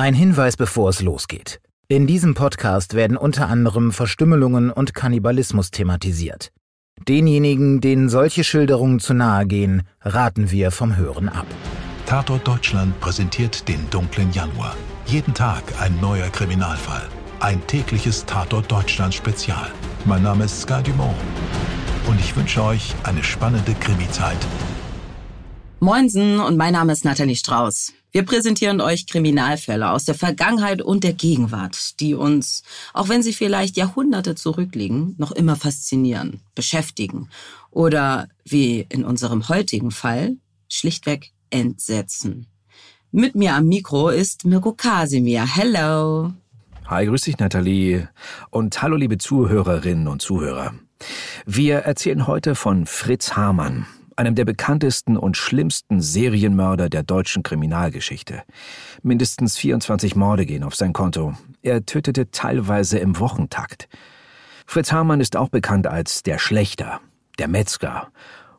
Ein Hinweis, bevor es losgeht. In diesem Podcast werden unter anderem Verstümmelungen und Kannibalismus thematisiert. Denjenigen, denen solche Schilderungen zu nahe gehen, raten wir vom Hören ab. Tatort Deutschland präsentiert den dunklen Januar. Jeden Tag ein neuer Kriminalfall. Ein tägliches Tatort Deutschland Spezial. Mein Name ist Sky Dumont. Und ich wünsche euch eine spannende Krimi-Zeit. Moinsen und mein Name ist Nathalie Strauß. Wir präsentieren euch Kriminalfälle aus der Vergangenheit und der Gegenwart, die uns, auch wenn sie vielleicht Jahrhunderte zurückliegen, noch immer faszinieren, beschäftigen oder, wie in unserem heutigen Fall, schlichtweg entsetzen. Mit mir am Mikro ist Mirko Kasimir. Hello. Hi, grüß dich, Nathalie. Und hallo, liebe Zuhörerinnen und Zuhörer. Wir erzählen heute von Fritz Hamann, einem der bekanntesten und schlimmsten Serienmörder der deutschen Kriminalgeschichte. Mindestens 24 Morde gehen auf sein Konto. Er tötete teilweise im Wochentakt. Fritz Hamann ist auch bekannt als der Schlechter, der Metzger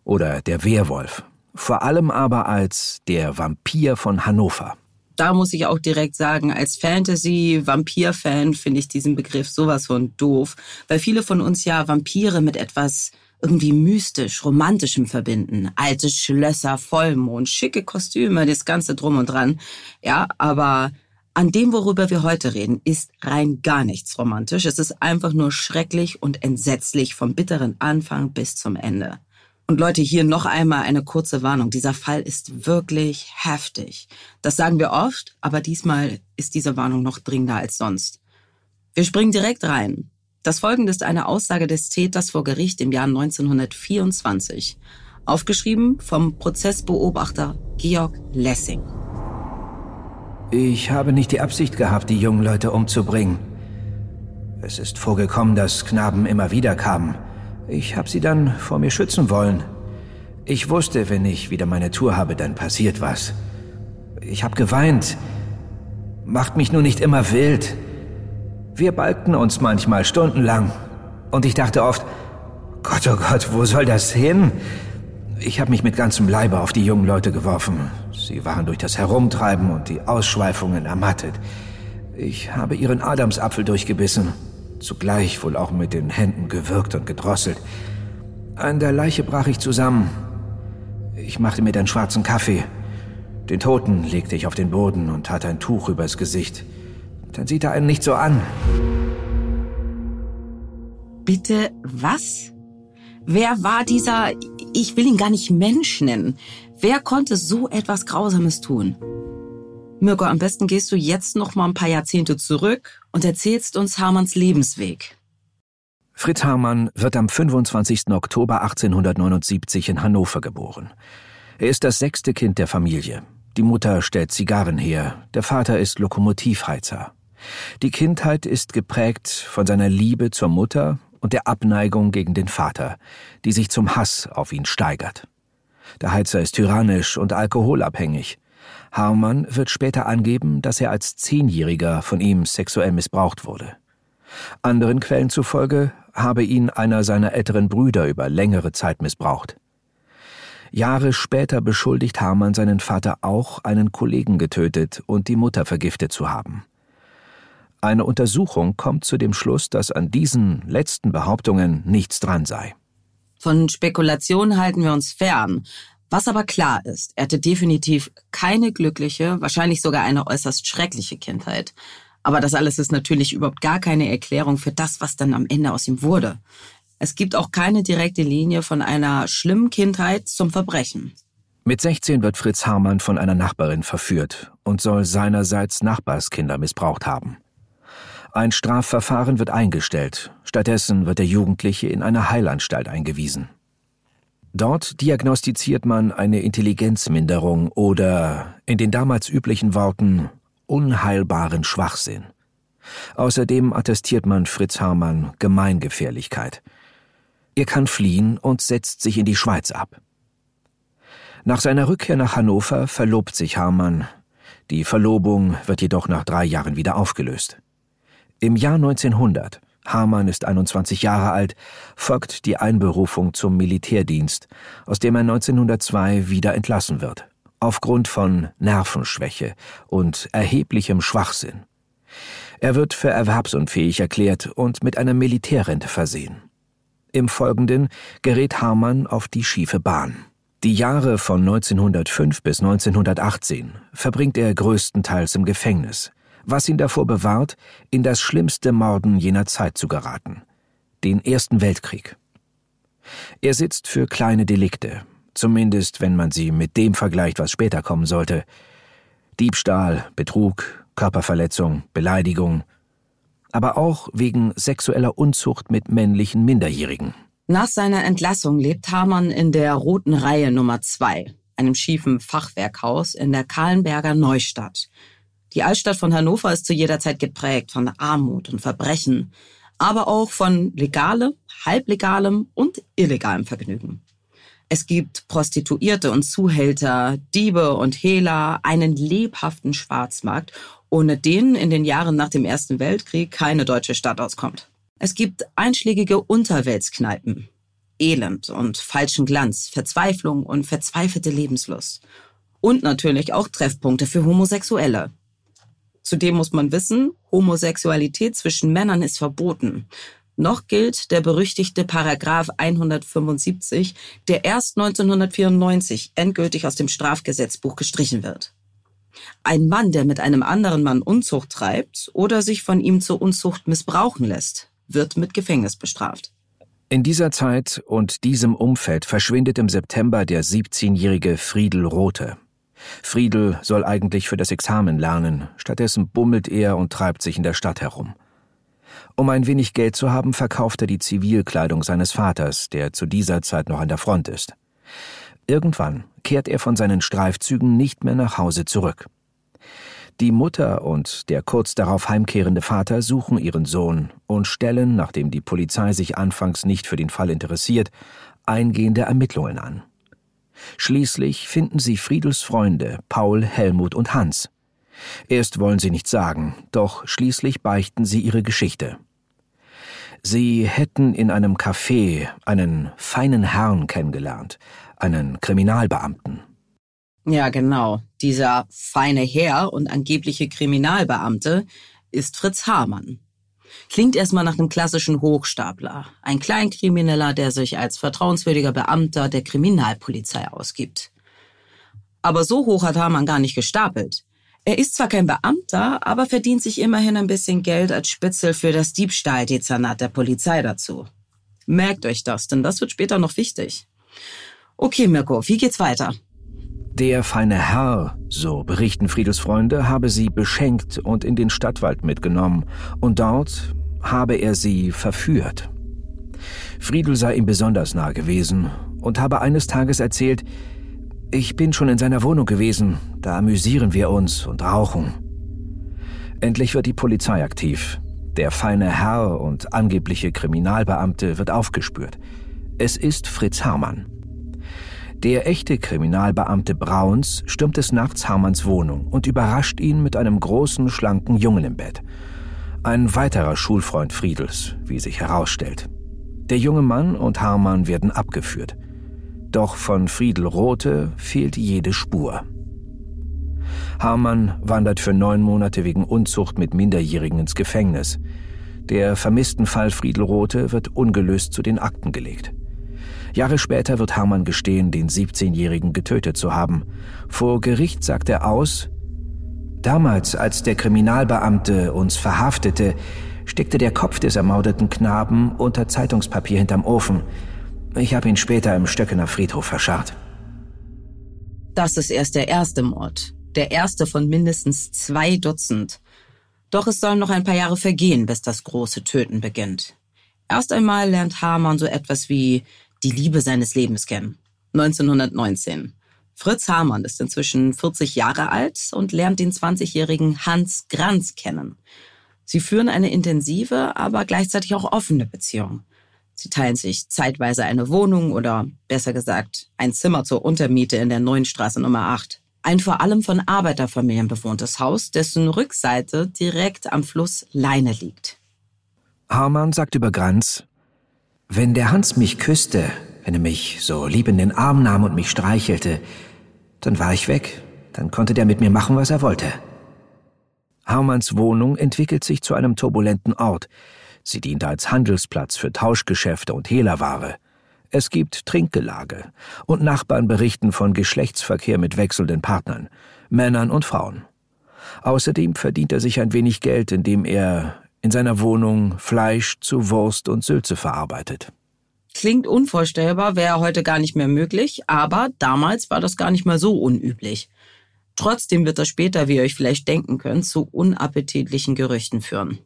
oder der Werwolf. Vor allem aber als der Vampir von Hannover. Da muss ich auch direkt sagen, als Fantasy-Vampir-Fan finde ich diesen Begriff sowas von doof, weil viele von uns ja Vampire mit etwas irgendwie mystisch, romantischem verbinden. Alte Schlösser, Vollmond, schicke Kostüme, das Ganze drum und dran. Ja, aber an dem, worüber wir heute reden, ist rein gar nichts romantisch. Es ist einfach nur schrecklich und entsetzlich vom bitteren Anfang bis zum Ende. Und Leute, hier noch einmal eine kurze Warnung. Dieser Fall ist wirklich heftig. Das sagen wir oft, aber diesmal ist diese Warnung noch dringender als sonst. Wir springen direkt rein. Das folgende ist eine Aussage des Täters vor Gericht im Jahr 1924, aufgeschrieben vom Prozessbeobachter Georg Lessing. Ich habe nicht die Absicht gehabt, die jungen Leute umzubringen. Es ist vorgekommen, dass Knaben immer wieder kamen. Ich habe sie dann vor mir schützen wollen. Ich wusste, wenn ich wieder meine Tour habe, dann passiert was. Ich habe geweint. Macht mich nur nicht immer wild. Wir balgten uns manchmal stundenlang. Und ich dachte oft, Gott, oh Gott, wo soll das hin? Ich habe mich mit ganzem Leibe auf die jungen Leute geworfen. Sie waren durch das Herumtreiben und die Ausschweifungen ermattet. Ich habe ihren Adamsapfel durchgebissen, zugleich wohl auch mit den Händen gewürgt und gedrosselt. An der Leiche brach ich zusammen. Ich machte mir dann schwarzen Kaffee. Den Toten legte ich auf den Boden und tat ein Tuch übers Gesicht. Dann sieht er einen nicht so an. Bitte was? Wer war dieser, ich will ihn gar nicht Mensch nennen. Wer konnte so etwas Grausames tun? Mirko, am besten gehst du jetzt noch mal ein paar Jahrzehnte zurück und erzählst uns Hamanns Lebensweg. Fritz Hamann wird am 25. Oktober 1879 in Hannover geboren. Er ist das sechste Kind der Familie. Die Mutter stellt Zigarren her, der Vater ist Lokomotivheizer. Die Kindheit ist geprägt von seiner Liebe zur Mutter und der Abneigung gegen den Vater, die sich zum Hass auf ihn steigert. Der Heizer ist tyrannisch und alkoholabhängig. Harman wird später angeben, dass er als Zehnjähriger von ihm sexuell missbraucht wurde. Anderen Quellen zufolge habe ihn einer seiner älteren Brüder über längere Zeit missbraucht. Jahre später beschuldigt Harman seinen Vater auch, einen Kollegen getötet und die Mutter vergiftet zu haben. Eine Untersuchung kommt zu dem Schluss, dass an diesen letzten Behauptungen nichts dran sei. Von Spekulationen halten wir uns fern. Was aber klar ist, er hatte definitiv keine glückliche, wahrscheinlich sogar eine äußerst schreckliche Kindheit. Aber das alles ist natürlich überhaupt gar keine Erklärung für das, was dann am Ende aus ihm wurde. Es gibt auch keine direkte Linie von einer schlimmen Kindheit zum Verbrechen. Mit 16 wird Fritz Harmann von einer Nachbarin verführt und soll seinerseits Nachbarskinder missbraucht haben. Ein Strafverfahren wird eingestellt. Stattdessen wird der Jugendliche in eine Heilanstalt eingewiesen. Dort diagnostiziert man eine Intelligenzminderung oder, in den damals üblichen Worten, unheilbaren Schwachsinn. Außerdem attestiert man Fritz Hamann Gemeingefährlichkeit. Er kann fliehen und setzt sich in die Schweiz ab. Nach seiner Rückkehr nach Hannover verlobt sich Hamann. Die Verlobung wird jedoch nach drei Jahren wieder aufgelöst. Im Jahr 1900, Hamann ist 21 Jahre alt, folgt die Einberufung zum Militärdienst, aus dem er 1902 wieder entlassen wird aufgrund von Nervenschwäche und erheblichem Schwachsinn. Er wird für erwerbsunfähig erklärt und mit einer Militärrente versehen. Im Folgenden gerät Hamann auf die schiefe Bahn. Die Jahre von 1905 bis 1918 verbringt er größtenteils im Gefängnis, was ihn davor bewahrt, in das schlimmste Morden jener Zeit zu geraten, den Ersten Weltkrieg. Er sitzt für kleine Delikte, zumindest wenn man sie mit dem vergleicht, was später kommen sollte. Diebstahl, Betrug, Körperverletzung, Beleidigung, aber auch wegen sexueller Unzucht mit männlichen Minderjährigen. Nach seiner Entlassung lebt Hamann in der Roten Reihe Nummer 2, einem schiefen Fachwerkhaus in der Kahlenberger Neustadt. Die Altstadt von Hannover ist zu jeder Zeit geprägt von Armut und Verbrechen, aber auch von legalem, halblegalem und illegalem Vergnügen. Es gibt Prostituierte und Zuhälter, Diebe und Hehler, einen lebhaften Schwarzmarkt, ohne den in den Jahren nach dem Ersten Weltkrieg keine deutsche Stadt auskommt. Es gibt einschlägige Unterweltskneipen, Elend und falschen Glanz, Verzweiflung und verzweifelte Lebenslust. Und natürlich auch Treffpunkte für Homosexuelle. Zudem muss man wissen, Homosexualität zwischen Männern ist verboten. Noch gilt der berüchtigte Paragraph 175, der erst 1994 endgültig aus dem Strafgesetzbuch gestrichen wird. Ein Mann, der mit einem anderen Mann Unzucht treibt oder sich von ihm zur Unzucht missbrauchen lässt, wird mit Gefängnis bestraft. In dieser Zeit und diesem Umfeld verschwindet im September der 17-jährige Friedel Rothe. Friedel soll eigentlich für das Examen lernen, stattdessen bummelt er und treibt sich in der Stadt herum. Um ein wenig Geld zu haben, verkauft er die Zivilkleidung seines Vaters, der zu dieser Zeit noch an der Front ist. Irgendwann kehrt er von seinen Streifzügen nicht mehr nach Hause zurück. Die Mutter und der kurz darauf heimkehrende Vater suchen ihren Sohn und stellen, nachdem die Polizei sich anfangs nicht für den Fall interessiert, eingehende Ermittlungen an. Schließlich finden sie Friedels Freunde Paul, Helmut und Hans. Erst wollen sie nichts sagen, doch schließlich beichten sie ihre Geschichte. Sie hätten in einem Café einen feinen Herrn kennengelernt, einen Kriminalbeamten. Ja, genau. Dieser feine Herr und angebliche Kriminalbeamte ist Fritz Hamann. Klingt erstmal nach einem klassischen Hochstapler, ein Kleinkrimineller, der sich als vertrauenswürdiger Beamter der Kriminalpolizei ausgibt. Aber so hoch hat Hamann gar nicht gestapelt. Er ist zwar kein Beamter, aber verdient sich immerhin ein bisschen Geld als Spitzel für das Diebstahldezernat der Polizei dazu. Merkt euch das, denn das wird später noch wichtig. Okay, Mirko, wie geht's weiter? Der feine Herr, so berichten Friedels Freunde, habe sie beschenkt und in den Stadtwald mitgenommen, und dort habe er sie verführt. Friedel sei ihm besonders nah gewesen und habe eines Tages erzählt, ich bin schon in seiner Wohnung gewesen, da amüsieren wir uns und rauchen. Endlich wird die Polizei aktiv. Der feine Herr und angebliche Kriminalbeamte wird aufgespürt. Es ist Fritz Hermann. Der echte Kriminalbeamte Brauns stürmt des Nachts Hermanns Wohnung und überrascht ihn mit einem großen, schlanken Jungen im Bett. Ein weiterer Schulfreund Friedels, wie sich herausstellt. Der junge Mann und Hermann werden abgeführt. Doch von Friedel Rothe fehlt jede Spur. Hamann wandert für neun Monate wegen Unzucht mit Minderjährigen ins Gefängnis. Der vermissten Fall Friedel Rothe wird ungelöst zu den Akten gelegt. Jahre später wird Hamann gestehen, den 17-Jährigen getötet zu haben. Vor Gericht sagt er aus, Damals, als der Kriminalbeamte uns verhaftete, steckte der Kopf des ermordeten Knaben unter Zeitungspapier hinterm Ofen. Ich habe ihn später im Stöckener Friedhof verscharrt. Das ist erst der erste Mord. Der erste von mindestens zwei Dutzend. Doch es sollen noch ein paar Jahre vergehen, bis das große Töten beginnt. Erst einmal lernt Hamann so etwas wie die Liebe seines Lebens kennen. 1919. Fritz Hamann ist inzwischen 40 Jahre alt und lernt den 20-jährigen Hans Granz kennen. Sie führen eine intensive, aber gleichzeitig auch offene Beziehung. Sie teilen sich zeitweise eine Wohnung oder besser gesagt ein Zimmer zur Untermiete in der Neuen Straße Nummer 8. Ein vor allem von Arbeiterfamilien bewohntes Haus, dessen Rückseite direkt am Fluss Leine liegt. Hamann sagt über Granz, wenn der Hans mich küsste, wenn er mich so lieb in den Arm nahm und mich streichelte, Dann war ich weg. Dann konnte der mit mir machen, was er wollte. Harmans Wohnung entwickelt sich zu einem turbulenten Ort. Sie dient als Handelsplatz für Tauschgeschäfte und Hehlerware. Es gibt Trinkgelage und Nachbarn berichten von Geschlechtsverkehr mit wechselnden Partnern, Männern und Frauen. Außerdem verdient er sich ein wenig Geld, indem er in seiner Wohnung Fleisch zu Wurst und Sülze verarbeitet. Klingt unvorstellbar, wäre heute gar nicht mehr möglich, aber damals war das gar nicht mal so unüblich. Trotzdem wird das später, wie ihr euch vielleicht denken könnt, zu unappetitlichen Gerüchten führen.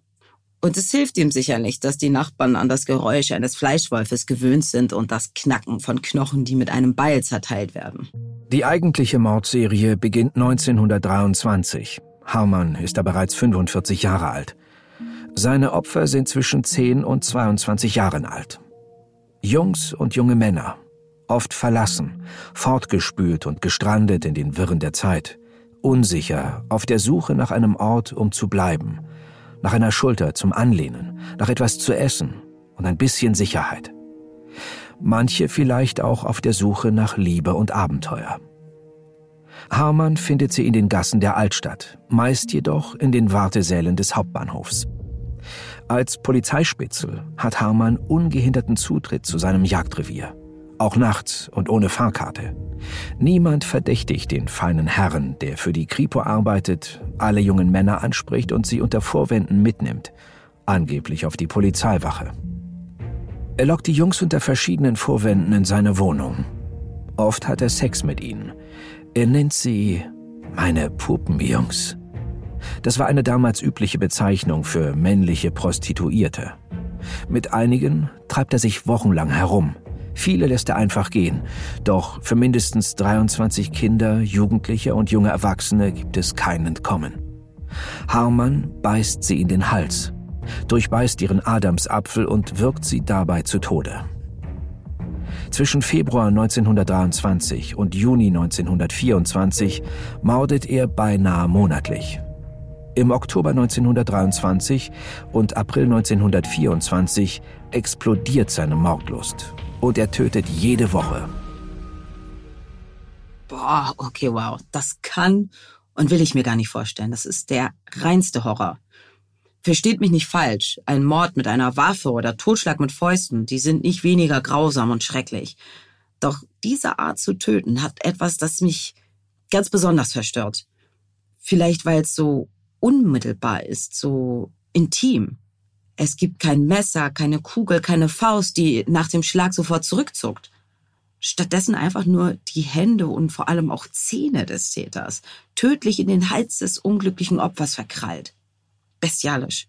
Und es hilft ihm sicher nicht, dass die Nachbarn an das Geräusch eines Fleischwolfes gewöhnt sind und das Knacken von Knochen, die mit einem Beil zerteilt werden. Die eigentliche Mordserie beginnt 1923. Harman ist da bereits 45 Jahre alt. Seine Opfer sind zwischen 10 und 22 Jahren alt. Jungs und junge Männer, oft verlassen, fortgespült und gestrandet in den Wirren der Zeit, unsicher, auf der Suche nach einem Ort, um zu bleiben, nach einer Schulter zum Anlehnen, nach etwas zu essen und ein bisschen Sicherheit. Manche vielleicht auch auf der Suche nach Liebe und Abenteuer. Harman findet sie in den Gassen der Altstadt, meist jedoch in den Wartesälen des Hauptbahnhofs. Als Polizeispitzel hat Harman ungehinderten Zutritt zu seinem Jagdrevier. Auch nachts und ohne Fahrkarte. Niemand verdächtigt den feinen Herrn, der für die Kripo arbeitet, alle jungen Männer anspricht und sie unter Vorwänden mitnimmt, angeblich auf die Polizeiwache. Er lockt die Jungs unter verschiedenen Vorwänden in seine Wohnung. Oft hat er Sex mit ihnen. Er nennt sie meine Puppenjungs. Das war eine damals übliche Bezeichnung für männliche Prostituierte. Mit einigen treibt er sich wochenlang herum. Viele lässt er einfach gehen. Doch für mindestens 23 Kinder, Jugendliche und junge Erwachsene gibt es kein Entkommen. Harman beißt sie in den Hals, durchbeißt ihren Adamsapfel und wirkt sie dabei zu Tode. Zwischen Februar 1923 und Juni 1924 mordet er beinahe monatlich. Im Oktober 1923 und April 1924 explodiert seine Mordlust und er tötet jede Woche. Boah, okay, wow. Das kann und will ich mir gar nicht vorstellen. Das ist der reinste Horror. Versteht mich nicht falsch. Ein Mord mit einer Waffe oder Totschlag mit Fäusten, die sind nicht weniger grausam und schrecklich. Doch diese Art zu töten hat etwas, das mich ganz besonders verstört. Vielleicht weil es so unmittelbar ist, so intim. Es gibt kein Messer, keine Kugel, keine Faust, die nach dem Schlag sofort zurückzuckt. Stattdessen einfach nur die Hände und vor allem auch Zähne des Täters, tödlich in den Hals des unglücklichen Opfers verkrallt. Bestialisch.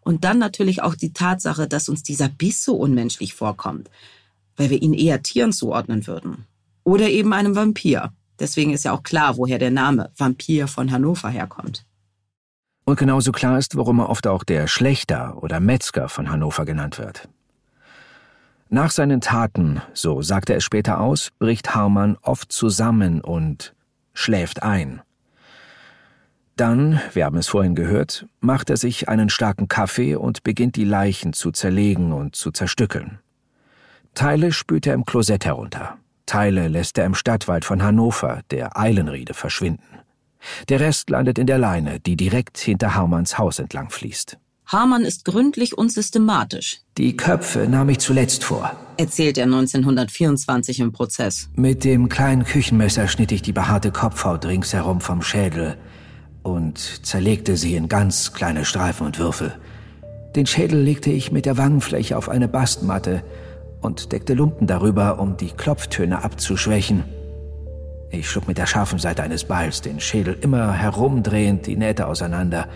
Und dann natürlich auch die Tatsache, dass uns dieser Biss so unmenschlich vorkommt, weil wir ihn eher Tieren zuordnen würden. Oder eben einem Vampir. Deswegen ist ja auch klar, woher der Name Vampir von Hannover herkommt. Und genauso klar ist, warum er oft auch der Schlechter oder Metzger von Hannover genannt wird. Nach seinen Taten, so sagt er es später aus, bricht Harman oft zusammen und schläft ein. Dann, wir haben es vorhin gehört, macht er sich einen starken Kaffee und beginnt die Leichen zu zerlegen und zu zerstückeln. Teile spült er im Klosett herunter, Teile lässt er im Stadtwald von Hannover, der Eilenriede, verschwinden. Der Rest landet in der Leine, die direkt hinter Harmans Haus entlang fließt. Harman ist gründlich und systematisch. Die Köpfe nahm ich zuletzt vor, erzählt er 1924 im Prozess. Mit dem kleinen Küchenmesser schnitt ich die behaarte Kopfhaut ringsherum vom Schädel und zerlegte sie in ganz kleine Streifen und Würfel. Den Schädel legte ich mit der Wangenfläche auf eine Bastmatte und deckte Lumpen darüber, um die Klopftöne abzuschwächen. Ich schlug mit der scharfen Seite eines Balls den Schädel immer herumdrehend die Nähte auseinander.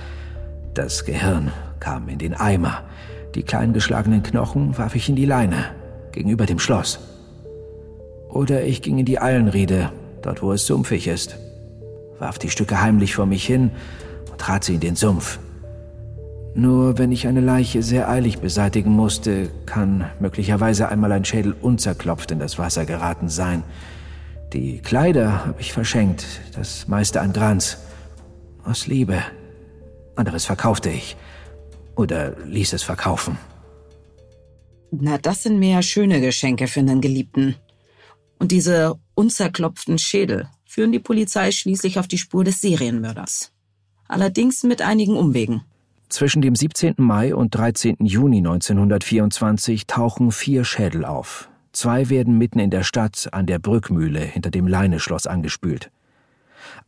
Das Gehirn kam in den Eimer. Die kleinen geschlagenen Knochen warf ich in die Leine, gegenüber dem Schloss. Oder ich ging in die Eilenriede, dort wo es sumpfig ist, warf die Stücke heimlich vor mich hin und trat sie in den Sumpf. Nur wenn ich eine Leiche sehr eilig beseitigen musste, kann möglicherweise einmal ein Schädel unzerklopft in das Wasser geraten sein. Die Kleider habe ich verschenkt, das meiste an Granz. Aus Liebe. Anderes verkaufte ich. Oder ließ es verkaufen. Na, das sind mehr schöne Geschenke für einen Geliebten. Und diese unzerklopften Schädel, führen die Polizei schließlich auf die Spur des Serienmörders. Allerdings mit einigen Umwegen. Zwischen dem 17. Mai und 13. Juni 1924 tauchen vier Schädel auf. Zwei werden mitten in der Stadt an der Brückmühle hinter dem Leineschloss angespült.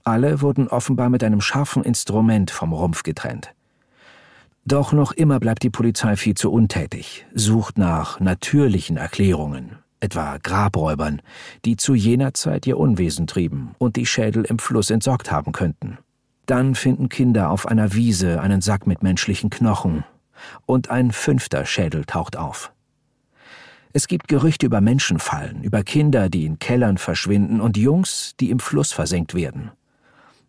Alle wurden offenbar mit einem scharfen Instrument vom Rumpf getrennt. Doch noch immer bleibt die Polizei viel zu untätig, sucht nach natürlichen Erklärungen, etwa Grabräubern, die zu jener Zeit ihr Unwesen trieben und die Schädel im Fluss entsorgt haben könnten. Dann finden Kinder auf einer Wiese einen Sack mit menschlichen Knochen, und ein fünfter Schädel taucht auf. Es gibt Gerüchte über Menschenfallen, über Kinder, die in Kellern verschwinden und Jungs, die im Fluss versenkt werden.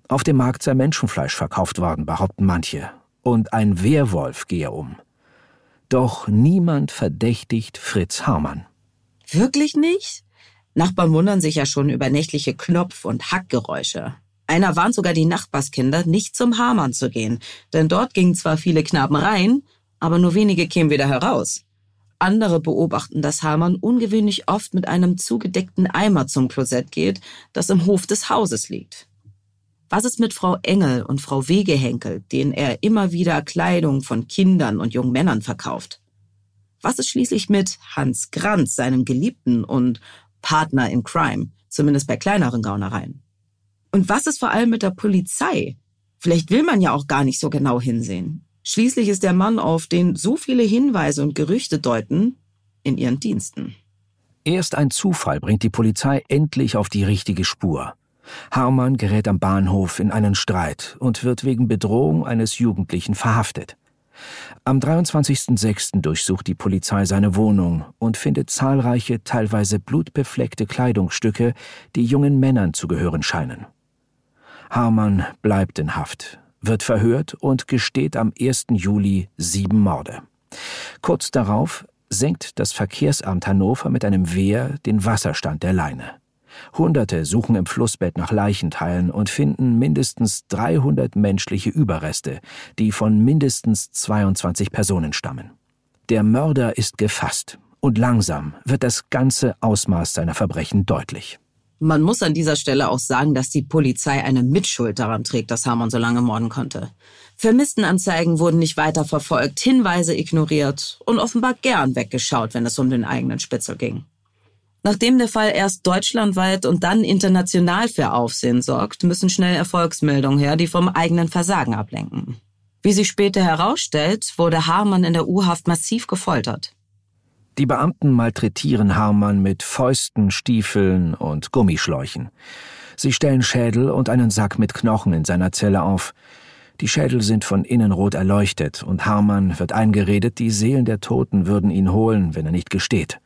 Auf dem Markt sei Menschenfleisch verkauft worden, behaupten manche, und ein Wehrwolf gehe um. Doch niemand verdächtigt Fritz Harmann. Wirklich nicht? Nachbarn wundern sich ja schon über nächtliche Knopf- und Hackgeräusche. Einer warnt sogar die Nachbarskinder, nicht zum Hamann zu gehen, denn dort gingen zwar viele Knaben rein, aber nur wenige kämen wieder heraus. Andere beobachten, dass Hamann ungewöhnlich oft mit einem zugedeckten Eimer zum Klosett geht, das im Hof des Hauses liegt. Was ist mit Frau Engel und Frau Wegehenkel, denen er immer wieder Kleidung von Kindern und jungen Männern verkauft? Was ist schließlich mit Hans Granz, seinem Geliebten und Partner in Crime, zumindest bei kleineren Gaunereien? Und was ist vor allem mit der Polizei? Vielleicht will man ja auch gar nicht so genau hinsehen. Schließlich ist der Mann, auf den so viele Hinweise und Gerüchte deuten, in ihren Diensten. Erst ein Zufall bringt die Polizei endlich auf die richtige Spur. Harman gerät am Bahnhof in einen Streit und wird wegen Bedrohung eines Jugendlichen verhaftet. Am 23.06. durchsucht die Polizei seine Wohnung und findet zahlreiche, teilweise blutbefleckte Kleidungsstücke, die jungen Männern zu gehören scheinen. Harman bleibt in Haft, wird verhört und gesteht am 1. Juli sieben Morde. Kurz darauf senkt das Verkehrsamt Hannover mit einem Wehr den Wasserstand der Leine. Hunderte suchen im Flussbett nach Leichenteilen und finden mindestens 300 menschliche Überreste, die von mindestens 22 Personen stammen. Der Mörder ist gefasst und langsam wird das ganze Ausmaß seiner Verbrechen deutlich. Man muss an dieser Stelle auch sagen, dass die Polizei eine Mitschuld daran trägt, dass Hamann so lange morden konnte. Vermisstenanzeigen wurden nicht weiter verfolgt, Hinweise ignoriert und offenbar gern weggeschaut, wenn es um den eigenen Spitzel ging. Nachdem der Fall erst deutschlandweit und dann international für Aufsehen sorgt, müssen schnell Erfolgsmeldungen her, die vom eigenen Versagen ablenken. Wie sich später herausstellt, wurde Hamann in der U-Haft massiv gefoltert. Die Beamten malträtieren Harman mit Fäusten, Stiefeln und Gummischläuchen. Sie stellen Schädel und einen Sack mit Knochen in seiner Zelle auf. Die Schädel sind von innen rot erleuchtet und Harman wird eingeredet, die Seelen der Toten würden ihn holen, wenn er nicht gesteht.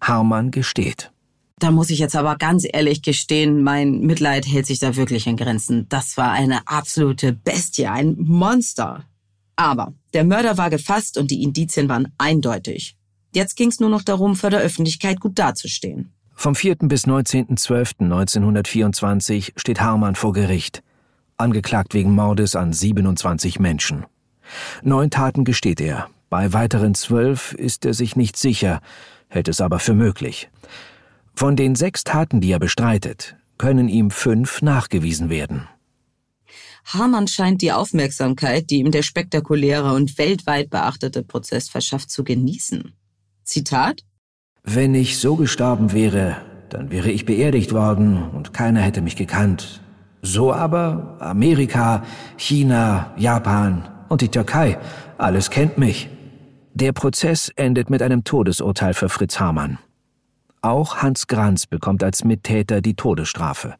Harman gesteht. Da muss ich jetzt aber ganz ehrlich gestehen, mein Mitleid hält sich da wirklich in Grenzen. Das war eine absolute Bestie, ein Monster. Aber der Mörder war gefasst und die Indizien waren eindeutig. Jetzt ging es nur noch darum, vor der Öffentlichkeit gut dazustehen. Vom 4. bis 19.12.1924 steht Harman vor Gericht, angeklagt wegen Mordes an 27 Menschen. Neun Taten gesteht er, bei weiteren zwölf ist er sich nicht sicher, hält es aber für möglich. Von den sechs Taten, die er bestreitet, können ihm fünf nachgewiesen werden. Hamann scheint die Aufmerksamkeit, die ihm der spektakuläre und weltweit beachtete Prozess verschafft, zu genießen. Zitat Wenn ich so gestorben wäre, dann wäre ich beerdigt worden und keiner hätte mich gekannt. So aber Amerika, China, Japan und die Türkei, alles kennt mich. Der Prozess endet mit einem Todesurteil für Fritz Hamann. Auch Hans Granz bekommt als Mittäter die Todesstrafe.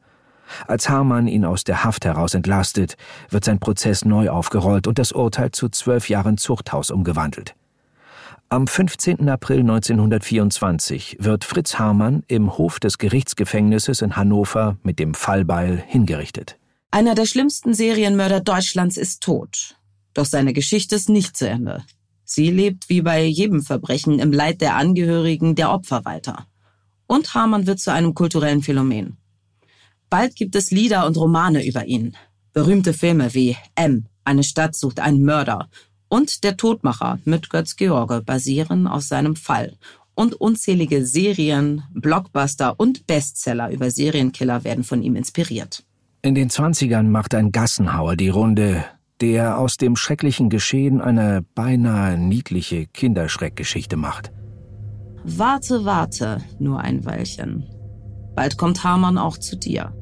Als Hamann ihn aus der Haft heraus entlastet, wird sein Prozess neu aufgerollt und das Urteil zu zwölf Jahren Zuchthaus umgewandelt. Am 15. April 1924 wird Fritz Hamann im Hof des Gerichtsgefängnisses in Hannover mit dem Fallbeil hingerichtet. Einer der schlimmsten Serienmörder Deutschlands ist tot. Doch seine Geschichte ist nicht zu Ende. Sie lebt wie bei jedem Verbrechen im Leid der Angehörigen der Opfer weiter. Und Hamann wird zu einem kulturellen Phänomen. Bald gibt es Lieder und Romane über ihn. Berühmte Filme wie M, eine Stadt sucht einen Mörder und Der Todmacher mit Götz George basieren auf seinem Fall Und unzählige Serien, Blockbuster und Bestseller über Serienkiller werden von ihm inspiriert. In den 20ern macht ein Gassenhauer die Runde, der aus dem schrecklichen Geschehen eine beinahe niedliche Kinderschreckgeschichte macht. Warte, warte, nur ein Weilchen. Bald kommt Hamann auch zu dir.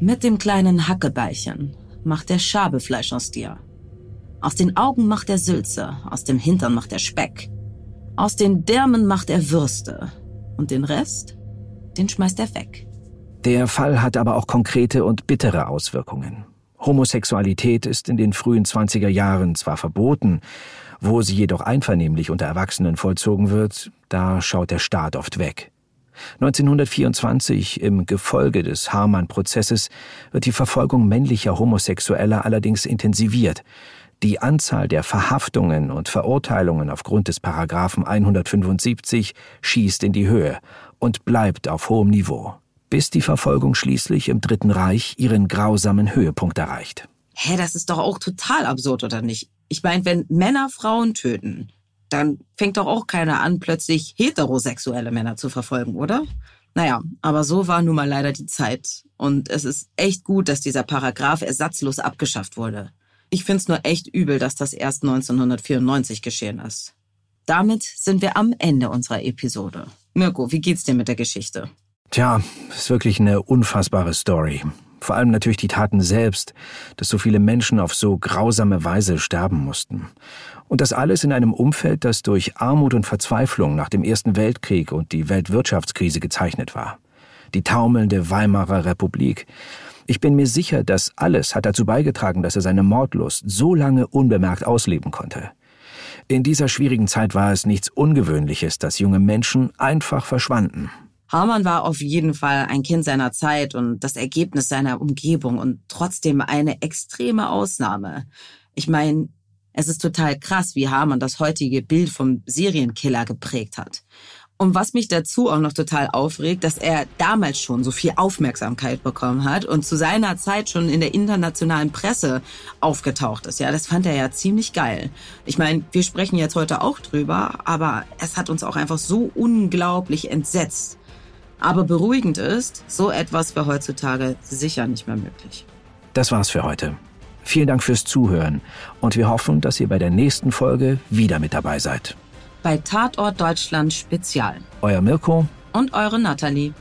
Mit dem kleinen Hackebeilchen macht er Schabefleisch aus dir. Aus den Augen macht er Sülze, aus dem Hintern macht er Speck. Aus den Därmen macht er Würste. Und den Rest, den schmeißt er weg. Der Fall hat aber auch konkrete und bittere Auswirkungen. Homosexualität ist in den frühen 20er Jahren zwar verboten, wo sie jedoch einvernehmlich unter Erwachsenen vollzogen wird, da schaut der Staat oft weg. 1924, im Gefolge des Harman-Prozesses, wird die Verfolgung männlicher Homosexueller allerdings intensiviert. Die Anzahl der Verhaftungen und Verurteilungen aufgrund des Paragraphen 175 schießt in die Höhe und bleibt auf hohem Niveau bis die Verfolgung schließlich im Dritten Reich ihren grausamen Höhepunkt erreicht. Hä, das ist doch auch total absurd, oder nicht? Ich meine, wenn Männer Frauen töten, dann fängt doch auch keiner an, plötzlich heterosexuelle Männer zu verfolgen, oder? Naja, aber so war nun mal leider die Zeit. Und es ist echt gut, dass dieser Paragraph ersatzlos abgeschafft wurde. Ich find's nur echt übel, dass das erst 1994 geschehen ist. Damit sind wir am Ende unserer Episode. Mirko, wie geht's dir mit der Geschichte? Tja, ist wirklich eine unfassbare Story. Vor allem natürlich die Taten selbst, dass so viele Menschen auf so grausame Weise sterben mussten. Und das alles in einem Umfeld, das durch Armut und Verzweiflung nach dem Ersten Weltkrieg und die Weltwirtschaftskrise gezeichnet war. Die taumelnde Weimarer Republik. Ich bin mir sicher, das alles hat dazu beigetragen, dass er seine Mordlust so lange unbemerkt ausleben konnte. In dieser schwierigen Zeit war es nichts Ungewöhnliches, dass junge Menschen einfach verschwanden. Hamann war auf jeden Fall ein Kind seiner Zeit und das Ergebnis seiner Umgebung und trotzdem eine extreme Ausnahme. Ich meine, es ist total krass, wie Hamann das heutige Bild vom Serienkiller geprägt hat. Und was mich dazu auch noch total aufregt, dass er damals schon so viel Aufmerksamkeit bekommen hat und zu seiner Zeit schon in der internationalen Presse aufgetaucht ist. Ja, das fand er ja ziemlich geil. Ich meine, wir sprechen jetzt heute auch drüber, aber es hat uns auch einfach so unglaublich entsetzt. Aber beruhigend ist, so etwas wäre heutzutage sicher nicht mehr möglich. Das war's für heute. Vielen Dank fürs Zuhören und wir hoffen, dass ihr bei der nächsten Folge wieder mit dabei seid. Bei Tatort Deutschland Spezial. Euer Mirko und eure Nathalie.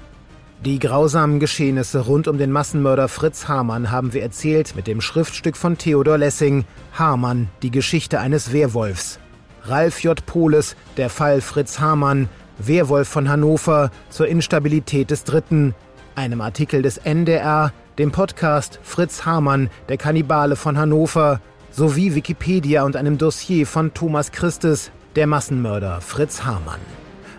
Die grausamen Geschehnisse rund um den Massenmörder Fritz Hamann haben wir erzählt mit dem Schriftstück von Theodor Lessing Hamann, die Geschichte eines Werwolfs. Ralf J. Pohles, der Fall Fritz Hamann, Werwolf von Hannover zur Instabilität des Dritten, einem Artikel des NDR, dem Podcast Fritz Hamann, der Kannibale von Hannover, sowie Wikipedia und einem Dossier von Thomas Christes, der Massenmörder Fritz Hamann.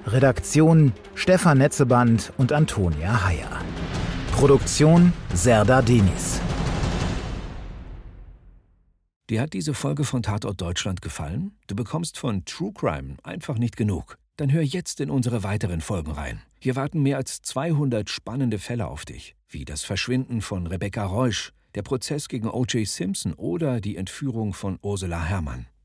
Redaktion Stefan Netzeband und Antonia Heyer. Produktion Serda Denis. Dir hat diese Folge von Tatort Deutschland gefallen? Du bekommst von True Crime einfach nicht genug. Dann hör jetzt in unsere weiteren Folgen rein. Hier warten mehr als 200 spannende Fälle auf dich, wie das Verschwinden von Rebecca Reusch, der Prozess gegen O.J. Simpson oder die Entführung von Ursula Herrmann.